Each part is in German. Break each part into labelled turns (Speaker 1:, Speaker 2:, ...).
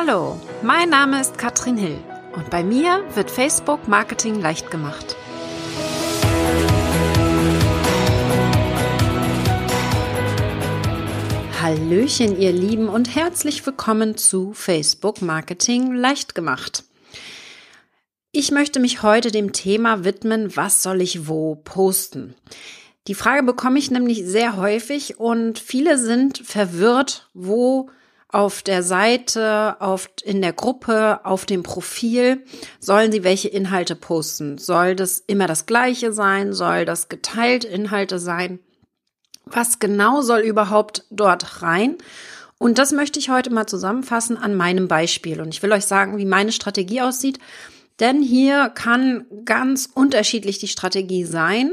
Speaker 1: Hallo, mein Name ist Katrin Hill und bei mir wird Facebook Marketing leicht gemacht. Hallöchen, ihr Lieben und herzlich willkommen zu Facebook Marketing leicht gemacht. Ich möchte mich heute dem Thema widmen, was soll ich wo posten? Die Frage bekomme ich nämlich sehr häufig und viele sind verwirrt, wo auf der Seite, auf, in der Gruppe, auf dem Profil sollen sie welche Inhalte posten. Soll das immer das gleiche sein? Soll das geteilt Inhalte sein? Was genau soll überhaupt dort rein? Und das möchte ich heute mal zusammenfassen an meinem Beispiel. Und ich will euch sagen, wie meine Strategie aussieht. Denn hier kann ganz unterschiedlich die Strategie sein.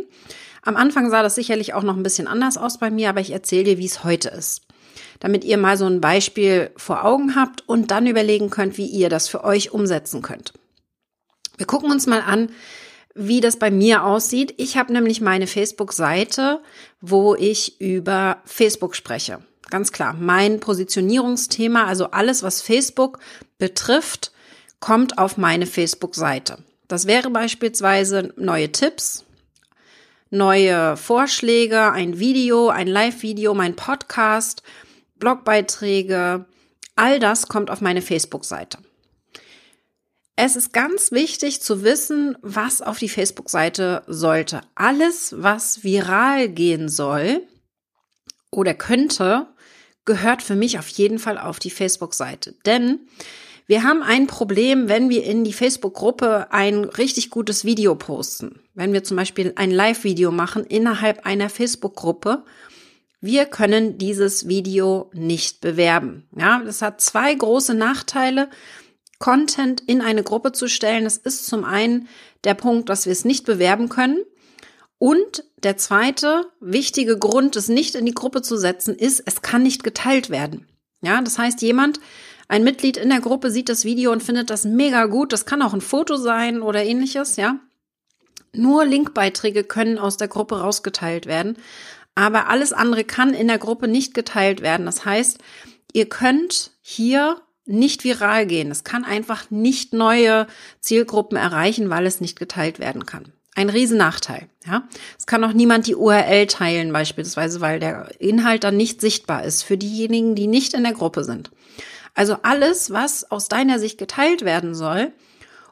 Speaker 1: Am Anfang sah das sicherlich auch noch ein bisschen anders aus bei mir, aber ich erzähle dir, wie es heute ist damit ihr mal so ein Beispiel vor Augen habt und dann überlegen könnt, wie ihr das für euch umsetzen könnt. Wir gucken uns mal an, wie das bei mir aussieht. Ich habe nämlich meine Facebook-Seite, wo ich über Facebook spreche. Ganz klar, mein Positionierungsthema, also alles, was Facebook betrifft, kommt auf meine Facebook-Seite. Das wäre beispielsweise neue Tipps, neue Vorschläge, ein Video, ein Live-Video, mein Podcast, Blogbeiträge, all das kommt auf meine Facebook-Seite. Es ist ganz wichtig zu wissen, was auf die Facebook-Seite sollte. Alles, was viral gehen soll oder könnte, gehört für mich auf jeden Fall auf die Facebook-Seite. Denn wir haben ein Problem, wenn wir in die Facebook-Gruppe ein richtig gutes Video posten. Wenn wir zum Beispiel ein Live-Video machen innerhalb einer Facebook-Gruppe wir können dieses Video nicht bewerben. Ja, das hat zwei große Nachteile. Content in eine Gruppe zu stellen, das ist zum einen der Punkt, dass wir es nicht bewerben können. Und der zweite wichtige Grund, es nicht in die Gruppe zu setzen, ist, es kann nicht geteilt werden. Ja, das heißt, jemand, ein Mitglied in der Gruppe sieht das Video und findet das mega gut. Das kann auch ein Foto sein oder ähnliches, ja. Nur Linkbeiträge können aus der Gruppe rausgeteilt werden aber alles andere kann in der Gruppe nicht geteilt werden. Das heißt, ihr könnt hier nicht viral gehen. Es kann einfach nicht neue Zielgruppen erreichen, weil es nicht geteilt werden kann. Ein Riesennachteil. Ja, es kann auch niemand die URL teilen beispielsweise, weil der Inhalt dann nicht sichtbar ist für diejenigen, die nicht in der Gruppe sind. Also alles, was aus deiner Sicht geteilt werden soll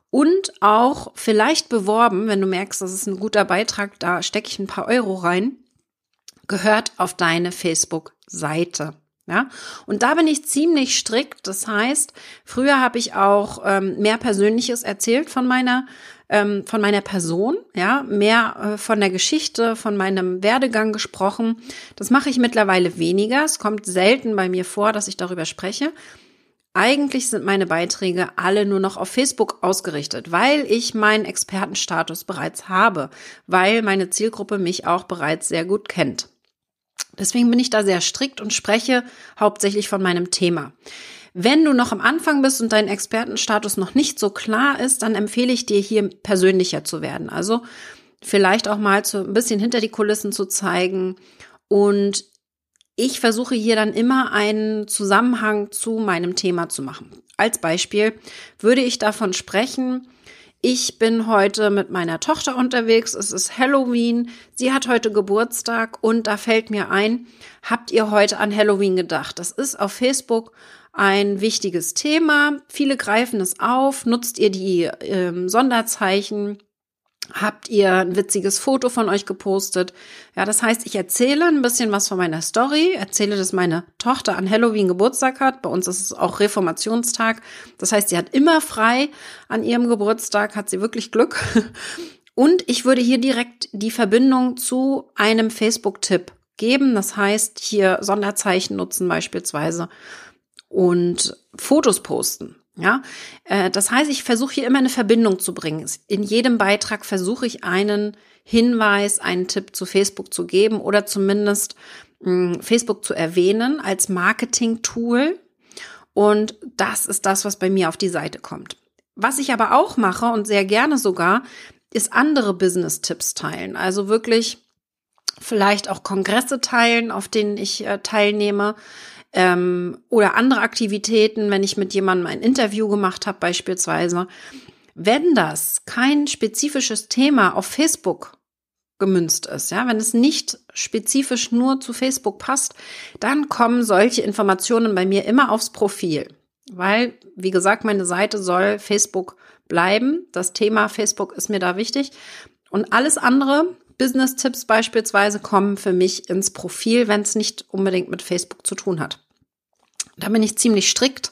Speaker 1: und auch vielleicht beworben, wenn du merkst, das ist ein guter Beitrag, da stecke ich ein paar Euro rein, gehört auf deine Facebook-Seite. Ja, und da bin ich ziemlich strikt. Das heißt, früher habe ich auch ähm, mehr Persönliches erzählt von meiner ähm, von meiner Person, ja, mehr äh, von der Geschichte, von meinem Werdegang gesprochen. Das mache ich mittlerweile weniger. Es kommt selten bei mir vor, dass ich darüber spreche. Eigentlich sind meine Beiträge alle nur noch auf Facebook ausgerichtet, weil ich meinen Expertenstatus bereits habe, weil meine Zielgruppe mich auch bereits sehr gut kennt. Deswegen bin ich da sehr strikt und spreche hauptsächlich von meinem Thema. Wenn du noch am Anfang bist und dein Expertenstatus noch nicht so klar ist, dann empfehle ich dir hier persönlicher zu werden. Also vielleicht auch mal zu, ein bisschen hinter die Kulissen zu zeigen. Und ich versuche hier dann immer einen Zusammenhang zu meinem Thema zu machen. Als Beispiel würde ich davon sprechen, ich bin heute mit meiner Tochter unterwegs. Es ist Halloween. Sie hat heute Geburtstag und da fällt mir ein, habt ihr heute an Halloween gedacht? Das ist auf Facebook ein wichtiges Thema. Viele greifen es auf. Nutzt ihr die ähm, Sonderzeichen? Habt ihr ein witziges Foto von euch gepostet. Ja, das heißt, ich erzähle ein bisschen was von meiner Story, erzähle, dass meine Tochter an Halloween Geburtstag hat. Bei uns ist es auch Reformationstag. Das heißt, sie hat immer frei an ihrem Geburtstag, hat sie wirklich Glück. Und ich würde hier direkt die Verbindung zu einem Facebook-Tipp geben. Das heißt, hier Sonderzeichen nutzen beispielsweise und Fotos posten. Ja, äh, das heißt, ich versuche hier immer eine Verbindung zu bringen. In jedem Beitrag versuche ich einen Hinweis, einen Tipp zu Facebook zu geben oder zumindest hm, Facebook zu erwähnen als Marketing-Tool. Und das ist das, was bei mir auf die Seite kommt. Was ich aber auch mache und sehr gerne sogar, ist andere Business-Tipps teilen. Also wirklich vielleicht auch Kongresse teilen, auf denen ich äh, teilnehme ähm, oder andere Aktivitäten, wenn ich mit jemandem ein Interview gemacht habe beispielsweise. Wenn das kein spezifisches Thema auf Facebook gemünzt ist, ja, wenn es nicht spezifisch nur zu Facebook passt, dann kommen solche Informationen bei mir immer aufs Profil, weil, wie gesagt, meine Seite soll Facebook bleiben. Das Thema Facebook ist mir da wichtig und alles andere, Business-Tipps beispielsweise, kommen für mich ins Profil, wenn es nicht unbedingt mit Facebook zu tun hat. Da bin ich ziemlich strikt.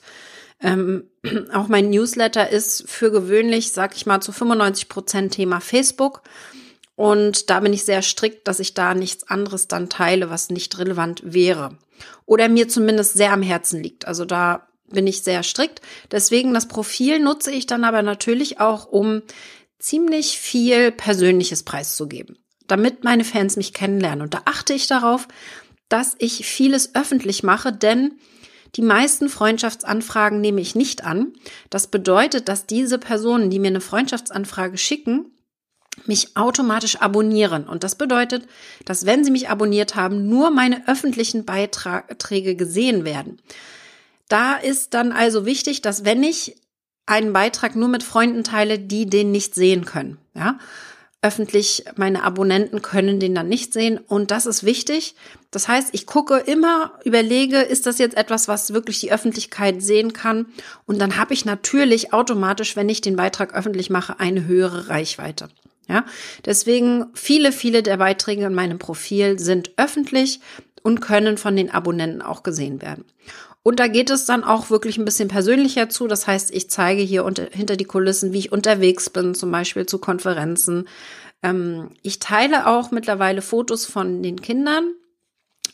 Speaker 1: Ähm, auch mein Newsletter ist für gewöhnlich, sag ich mal, zu 95 Prozent Thema Facebook. Und da bin ich sehr strikt, dass ich da nichts anderes dann teile, was nicht relevant wäre. Oder mir zumindest sehr am Herzen liegt. Also da bin ich sehr strikt. Deswegen das Profil nutze ich dann aber natürlich auch, um ziemlich viel persönliches preiszugeben, damit meine Fans mich kennenlernen. Und da achte ich darauf, dass ich vieles öffentlich mache, denn die meisten Freundschaftsanfragen nehme ich nicht an. Das bedeutet, dass diese Personen, die mir eine Freundschaftsanfrage schicken, mich automatisch abonnieren. Und das bedeutet, dass wenn sie mich abonniert haben, nur meine öffentlichen Beiträge gesehen werden. Da ist dann also wichtig, dass wenn ich einen Beitrag nur mit Freunden teile, die den nicht sehen können, ja, öffentlich, meine Abonnenten können den dann nicht sehen und das ist wichtig. Das heißt, ich gucke immer, überlege, ist das jetzt etwas, was wirklich die Öffentlichkeit sehen kann und dann habe ich natürlich automatisch, wenn ich den Beitrag öffentlich mache, eine höhere Reichweite. Ja, deswegen viele, viele der Beiträge in meinem Profil sind öffentlich und können von den Abonnenten auch gesehen werden. Und da geht es dann auch wirklich ein bisschen persönlicher zu. Das heißt, ich zeige hier unter, hinter die Kulissen, wie ich unterwegs bin, zum Beispiel zu Konferenzen. Ähm, ich teile auch mittlerweile Fotos von den Kindern,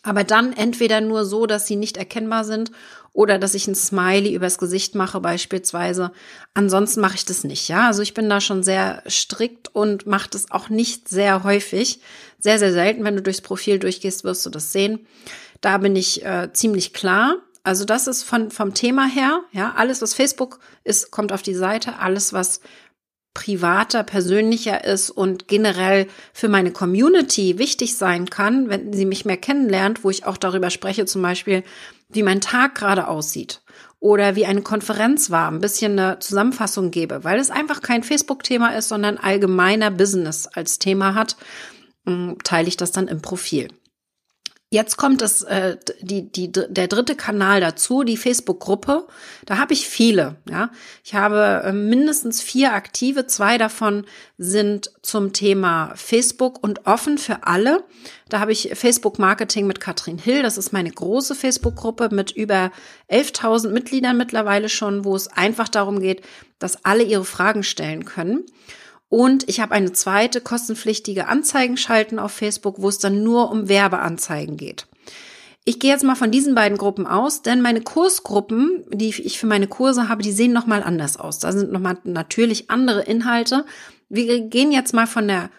Speaker 1: aber dann entweder nur so, dass sie nicht erkennbar sind oder dass ich ein Smiley übers Gesicht mache beispielsweise. Ansonsten mache ich das nicht, ja. Also ich bin da schon sehr strikt und mache das auch nicht sehr häufig. Sehr, sehr selten. Wenn du durchs Profil durchgehst, wirst du das sehen. Da bin ich äh, ziemlich klar. Also das ist von, vom Thema her, ja, alles, was Facebook ist, kommt auf die Seite. Alles, was privater, persönlicher ist und generell für meine Community wichtig sein kann, wenn sie mich mehr kennenlernt, wo ich auch darüber spreche, zum Beispiel, wie mein Tag gerade aussieht oder wie eine Konferenz war, ein bisschen eine Zusammenfassung gebe, weil es einfach kein Facebook-Thema ist, sondern allgemeiner Business als Thema hat, mm, teile ich das dann im Profil. Jetzt kommt es, äh, die, die, der dritte Kanal dazu, die Facebook-Gruppe. Da habe ich viele. Ja, ich habe äh, mindestens vier aktive. Zwei davon sind zum Thema Facebook und offen für alle. Da habe ich Facebook Marketing mit Katrin Hill. Das ist meine große Facebook-Gruppe mit über 11.000 Mitgliedern mittlerweile schon, wo es einfach darum geht, dass alle ihre Fragen stellen können. Und ich habe eine zweite kostenpflichtige Anzeigen schalten auf Facebook, wo es dann nur um Werbeanzeigen geht. Ich gehe jetzt mal von diesen beiden Gruppen aus, denn meine Kursgruppen, die ich für meine Kurse habe, die sehen nochmal anders aus. Da sind nochmal natürlich andere Inhalte. Wir gehen jetzt mal von der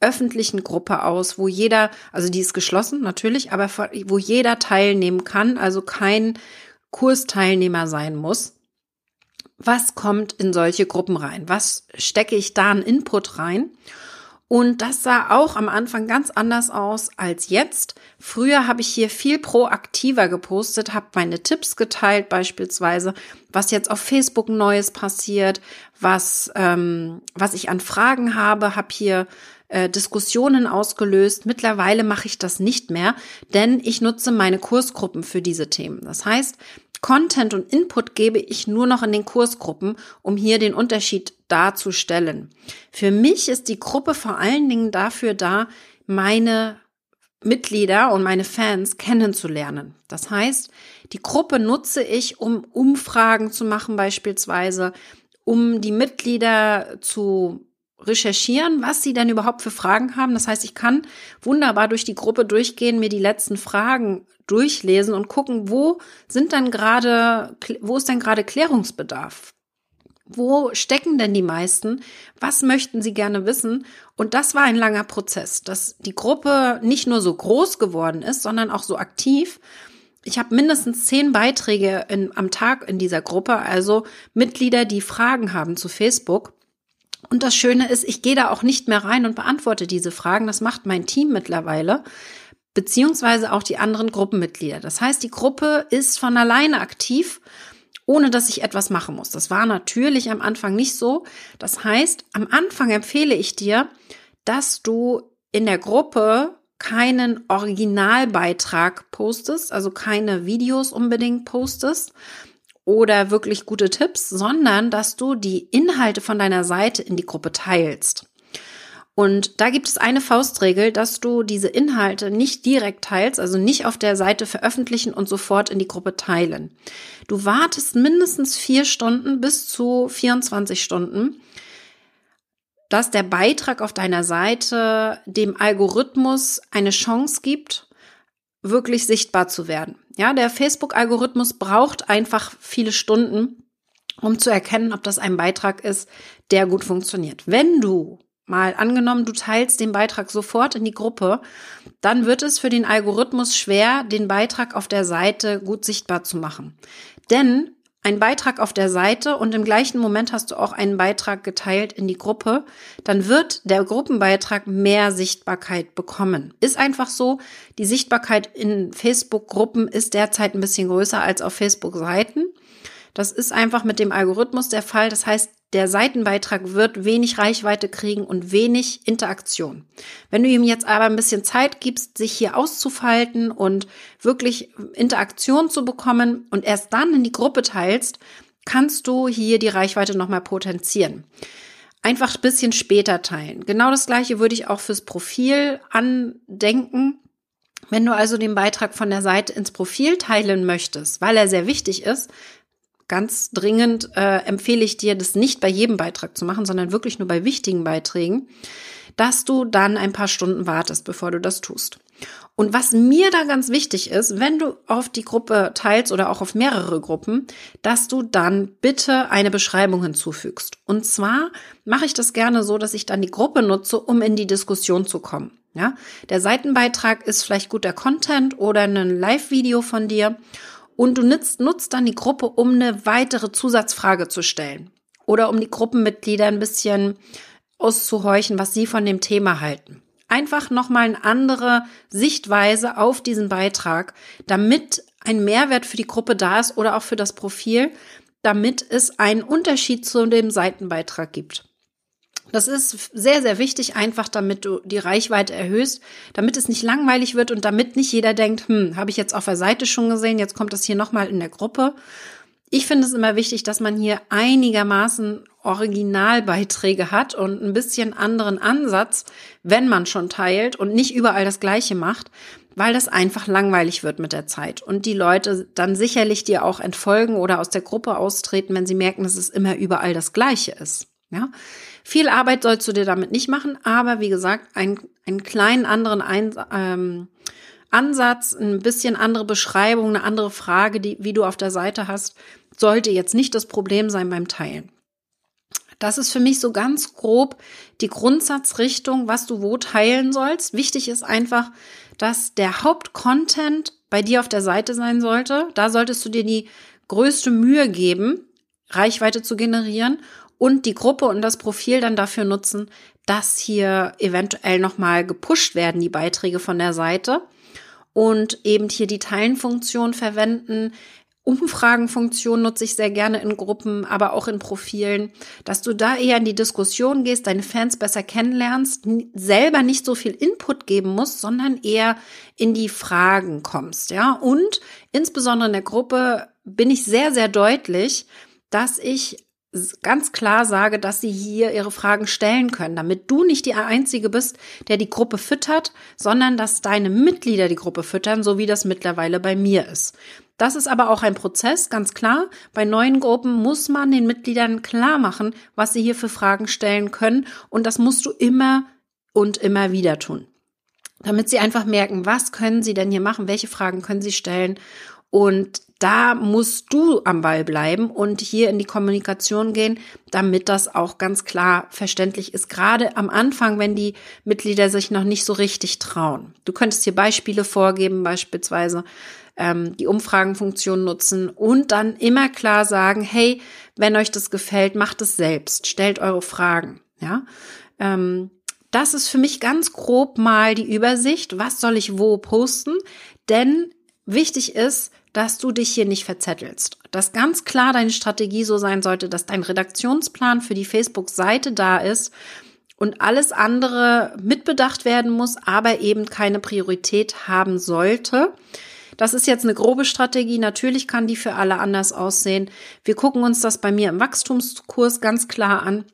Speaker 1: öffentlichen Gruppe aus, wo jeder, also die ist geschlossen natürlich, aber wo jeder teilnehmen kann, also kein Kursteilnehmer sein muss was kommt in solche Gruppen rein? Was stecke ich da an Input rein? Und das sah auch am Anfang ganz anders aus als jetzt. Früher habe ich hier viel proaktiver gepostet, habe meine Tipps geteilt, beispielsweise, was jetzt auf Facebook Neues passiert, was, ähm, was ich an Fragen habe, habe hier äh, Diskussionen ausgelöst. Mittlerweile mache ich das nicht mehr, denn ich nutze meine Kursgruppen für diese Themen. Das heißt, Content und Input gebe ich nur noch in den Kursgruppen, um hier den Unterschied darzustellen. Für mich ist die Gruppe vor allen Dingen dafür da, meine Mitglieder und meine Fans kennenzulernen. Das heißt, die Gruppe nutze ich, um Umfragen zu machen beispielsweise, um die Mitglieder zu recherchieren, was sie denn überhaupt für Fragen haben. Das heißt, ich kann wunderbar durch die Gruppe durchgehen, mir die letzten Fragen durchlesen und gucken, wo sind dann gerade, wo ist denn gerade Klärungsbedarf? Wo stecken denn die meisten? Was möchten sie gerne wissen? Und das war ein langer Prozess, dass die Gruppe nicht nur so groß geworden ist, sondern auch so aktiv. Ich habe mindestens zehn Beiträge in, am Tag in dieser Gruppe, also Mitglieder, die Fragen haben zu Facebook. Und das Schöne ist, ich gehe da auch nicht mehr rein und beantworte diese Fragen. Das macht mein Team mittlerweile. beziehungsweise auch die anderen Gruppenmitglieder. Das heißt, die Gruppe ist von alleine aktiv, ohne dass ich etwas machen muss. Das war natürlich am Anfang nicht so. Das heißt, am Anfang empfehle ich dir, dass du in der Gruppe keinen Originalbeitrag postest, also keine Videos unbedingt postest oder wirklich gute Tipps, sondern dass du die Inhalte von deiner Seite in die Gruppe teilst. Und da gibt es eine Faustregel, dass du diese Inhalte nicht direkt teilst, also nicht auf der Seite veröffentlichen und sofort in die Gruppe teilen. Du wartest mindestens vier Stunden bis zu 24 Stunden, dass der Beitrag auf deiner Seite dem Algorithmus eine Chance gibt, wirklich sichtbar zu werden. Ja, der Facebook-Algorithmus braucht einfach viele Stunden, um zu erkennen, ob das ein Beitrag ist, der gut funktioniert. Wenn du mal angenommen, du teilst den Beitrag sofort in die Gruppe, dann wird es für den Algorithmus schwer, den Beitrag auf der Seite gut sichtbar zu machen. Denn ein Beitrag auf der Seite und im gleichen Moment hast du auch einen Beitrag geteilt in die Gruppe, dann wird der Gruppenbeitrag mehr Sichtbarkeit bekommen. Ist einfach so, die Sichtbarkeit in Facebook-Gruppen ist derzeit ein bisschen größer als auf Facebook-Seiten. Das ist einfach mit dem Algorithmus der Fall. Das heißt, der Seitenbeitrag wird wenig Reichweite kriegen und wenig Interaktion. Wenn du ihm jetzt aber ein bisschen Zeit gibst, sich hier auszufalten und wirklich Interaktion zu bekommen und erst dann in die Gruppe teilst, kannst du hier die Reichweite nochmal potenzieren. Einfach ein bisschen später teilen. Genau das gleiche würde ich auch fürs Profil andenken. Wenn du also den Beitrag von der Seite ins Profil teilen möchtest, weil er sehr wichtig ist, ganz dringend äh, empfehle ich dir, das nicht bei jedem Beitrag zu machen, sondern wirklich nur bei wichtigen Beiträgen, dass du dann ein paar Stunden wartest, bevor du das tust. Und was mir da ganz wichtig ist, wenn du auf die Gruppe teilst oder auch auf mehrere Gruppen, dass du dann bitte eine Beschreibung hinzufügst. Und zwar mache ich das gerne so, dass ich dann die Gruppe nutze, um in die Diskussion zu kommen. Ja, der Seitenbeitrag ist vielleicht guter Content oder ein Live-Video von dir und du nutzt, nutzt dann die Gruppe, um eine weitere Zusatzfrage zu stellen oder um die Gruppenmitglieder ein bisschen auszuhorchen, was sie von dem Thema halten. Einfach nochmal eine andere Sichtweise auf diesen Beitrag, damit ein Mehrwert für die Gruppe da ist oder auch für das Profil, damit es einen Unterschied zu dem Seitenbeitrag gibt. Das ist sehr, sehr wichtig, einfach damit du die Reichweite erhöhst, damit es nicht langweilig wird und damit nicht jeder denkt, hm, habe ich jetzt auf der Seite schon gesehen, jetzt kommt das hier nochmal in der Gruppe. Ich finde es immer wichtig, dass man hier einigermaßen Originalbeiträge hat und ein bisschen anderen Ansatz, wenn man schon teilt und nicht überall das Gleiche macht, weil das einfach langweilig wird mit der Zeit und die Leute dann sicherlich dir auch entfolgen oder aus der Gruppe austreten, wenn sie merken, dass es immer überall das Gleiche ist. Ja, viel Arbeit sollst du dir damit nicht machen, aber wie gesagt, ein, einen kleinen anderen Ein ähm, Ansatz, ein bisschen andere Beschreibung, eine andere Frage, die, wie du auf der Seite hast, sollte jetzt nicht das Problem sein beim Teilen. Das ist für mich so ganz grob die Grundsatzrichtung, was du wo teilen sollst. Wichtig ist einfach, dass der Hauptcontent bei dir auf der Seite sein sollte. Da solltest du dir die größte Mühe geben, Reichweite zu generieren und die Gruppe und das Profil dann dafür nutzen, dass hier eventuell nochmal gepusht werden, die Beiträge von der Seite und eben hier die Teilenfunktion verwenden. Umfragenfunktion nutze ich sehr gerne in Gruppen, aber auch in Profilen, dass du da eher in die Diskussion gehst, deine Fans besser kennenlernst, selber nicht so viel Input geben musst, sondern eher in die Fragen kommst, ja. Und insbesondere in der Gruppe bin ich sehr, sehr deutlich, dass ich ganz klar sage, dass sie hier ihre Fragen stellen können, damit du nicht die Einzige bist, der die Gruppe füttert, sondern dass deine Mitglieder die Gruppe füttern, so wie das mittlerweile bei mir ist. Das ist aber auch ein Prozess, ganz klar. Bei neuen Gruppen muss man den Mitgliedern klar machen, was sie hier für Fragen stellen können. Und das musst du immer und immer wieder tun. Damit sie einfach merken, was können sie denn hier machen, welche Fragen können sie stellen. Und da musst du am Ball bleiben und hier in die Kommunikation gehen, damit das auch ganz klar verständlich ist. Gerade am Anfang, wenn die Mitglieder sich noch nicht so richtig trauen. Du könntest hier Beispiele vorgeben, beispielsweise ähm, die Umfragenfunktion nutzen und dann immer klar sagen, hey, wenn euch das gefällt, macht es selbst, stellt eure Fragen. Ja, ähm, Das ist für mich ganz grob mal die Übersicht, was soll ich wo posten, denn wichtig ist, dass du dich hier nicht verzettelst. Dass ganz klar deine Strategie so sein sollte, dass dein Redaktionsplan für die Facebook-Seite da ist und alles andere mitbedacht werden muss, aber eben keine Priorität haben sollte. Das ist jetzt eine grobe Strategie. Natürlich kann die für alle anders aussehen. Wir gucken uns das bei mir im Wachstumskurs ganz klar an.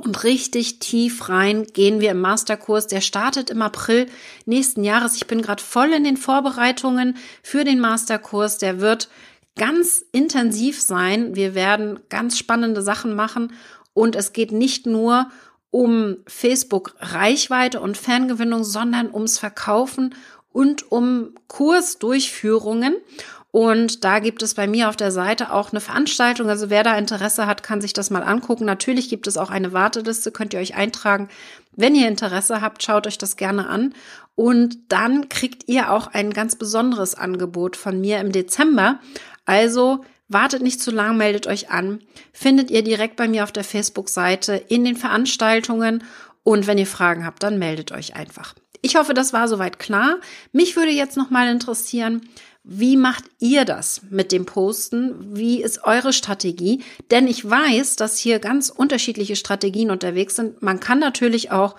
Speaker 1: Und richtig tief rein gehen wir im Masterkurs. Der startet im April nächsten Jahres. Ich bin gerade voll in den Vorbereitungen für den Masterkurs. Der wird ganz intensiv sein. Wir werden ganz spannende Sachen machen. Und es geht nicht nur um Facebook Reichweite und Fangewinnung, sondern ums Verkaufen und um Kursdurchführungen. Und da gibt es bei mir auf der Seite auch eine Veranstaltung. Also wer da Interesse hat, kann sich das mal angucken. Natürlich gibt es auch eine Warteliste, könnt ihr euch eintragen. Wenn ihr Interesse habt, schaut euch das gerne an. Und dann kriegt ihr auch ein ganz besonderes Angebot von mir im Dezember. Also wartet nicht zu lang, meldet euch an. Findet ihr direkt bei mir auf der Facebook-Seite in den Veranstaltungen. Und wenn ihr Fragen habt, dann meldet euch einfach. Ich hoffe, das war soweit klar. Mich würde jetzt noch mal interessieren, wie macht ihr das mit dem Posten? Wie ist eure Strategie? Denn ich weiß, dass hier ganz unterschiedliche Strategien unterwegs sind. Man kann natürlich auch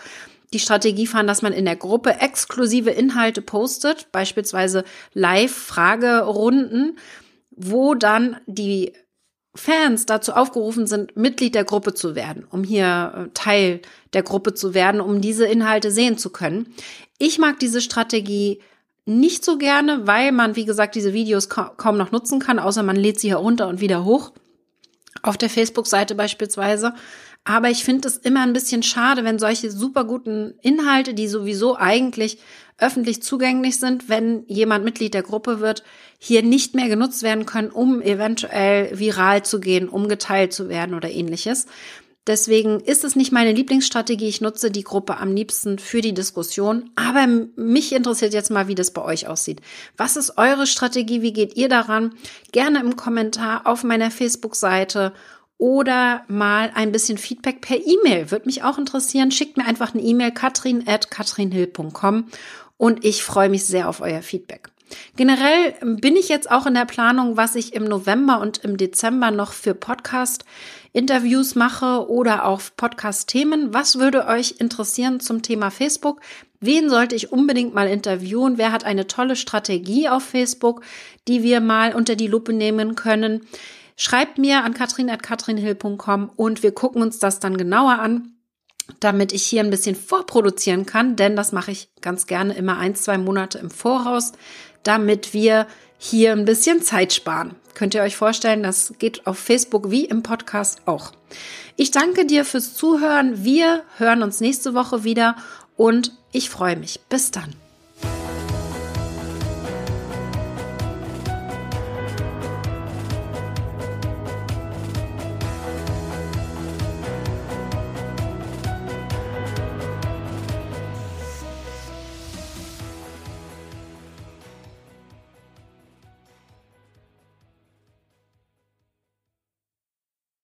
Speaker 1: die Strategie fahren, dass man in der Gruppe exklusive Inhalte postet, beispielsweise Live-Fragerunden, wo dann die Fans dazu aufgerufen sind, Mitglied der Gruppe zu werden, um hier äh, Teil der Gruppe zu werden, um diese Inhalte sehen zu können. Ich mag diese Strategie nicht so gerne, weil man, wie gesagt, diese Videos kaum noch nutzen kann, außer man lädt sie herunter und wieder hoch. Auf der Facebook-Seite beispielsweise. Aber ich finde es immer ein bisschen schade, wenn solche super guten Inhalte, die sowieso eigentlich öffentlich zugänglich sind, wenn jemand Mitglied der Gruppe wird, hier nicht mehr genutzt werden können, um eventuell viral zu gehen, um geteilt zu werden oder ähnliches. Deswegen ist es nicht meine Lieblingsstrategie. Ich nutze die Gruppe am liebsten für die Diskussion. Aber mich interessiert jetzt mal, wie das bei euch aussieht. Was ist eure Strategie? Wie geht ihr daran? Gerne im Kommentar auf meiner Facebook-Seite oder mal ein bisschen Feedback per E-Mail. Würde mich auch interessieren. Schickt mir einfach eine E-Mail katrin at katrinhill.com und ich freue mich sehr auf euer Feedback. Generell bin ich jetzt auch in der Planung, was ich im November und im Dezember noch für Podcast Interviews mache oder auch Podcast-Themen. Was würde euch interessieren zum Thema Facebook? Wen sollte ich unbedingt mal interviewen? Wer hat eine tolle Strategie auf Facebook, die wir mal unter die Lupe nehmen können? Schreibt mir an katrin.katrinhill.com und wir gucken uns das dann genauer an damit ich hier ein bisschen vorproduzieren kann, denn das mache ich ganz gerne immer ein, zwei Monate im Voraus, damit wir hier ein bisschen Zeit sparen. Könnt ihr euch vorstellen, das geht auf Facebook wie im Podcast auch. Ich danke dir fürs Zuhören. Wir hören uns nächste Woche wieder und ich freue mich. Bis dann.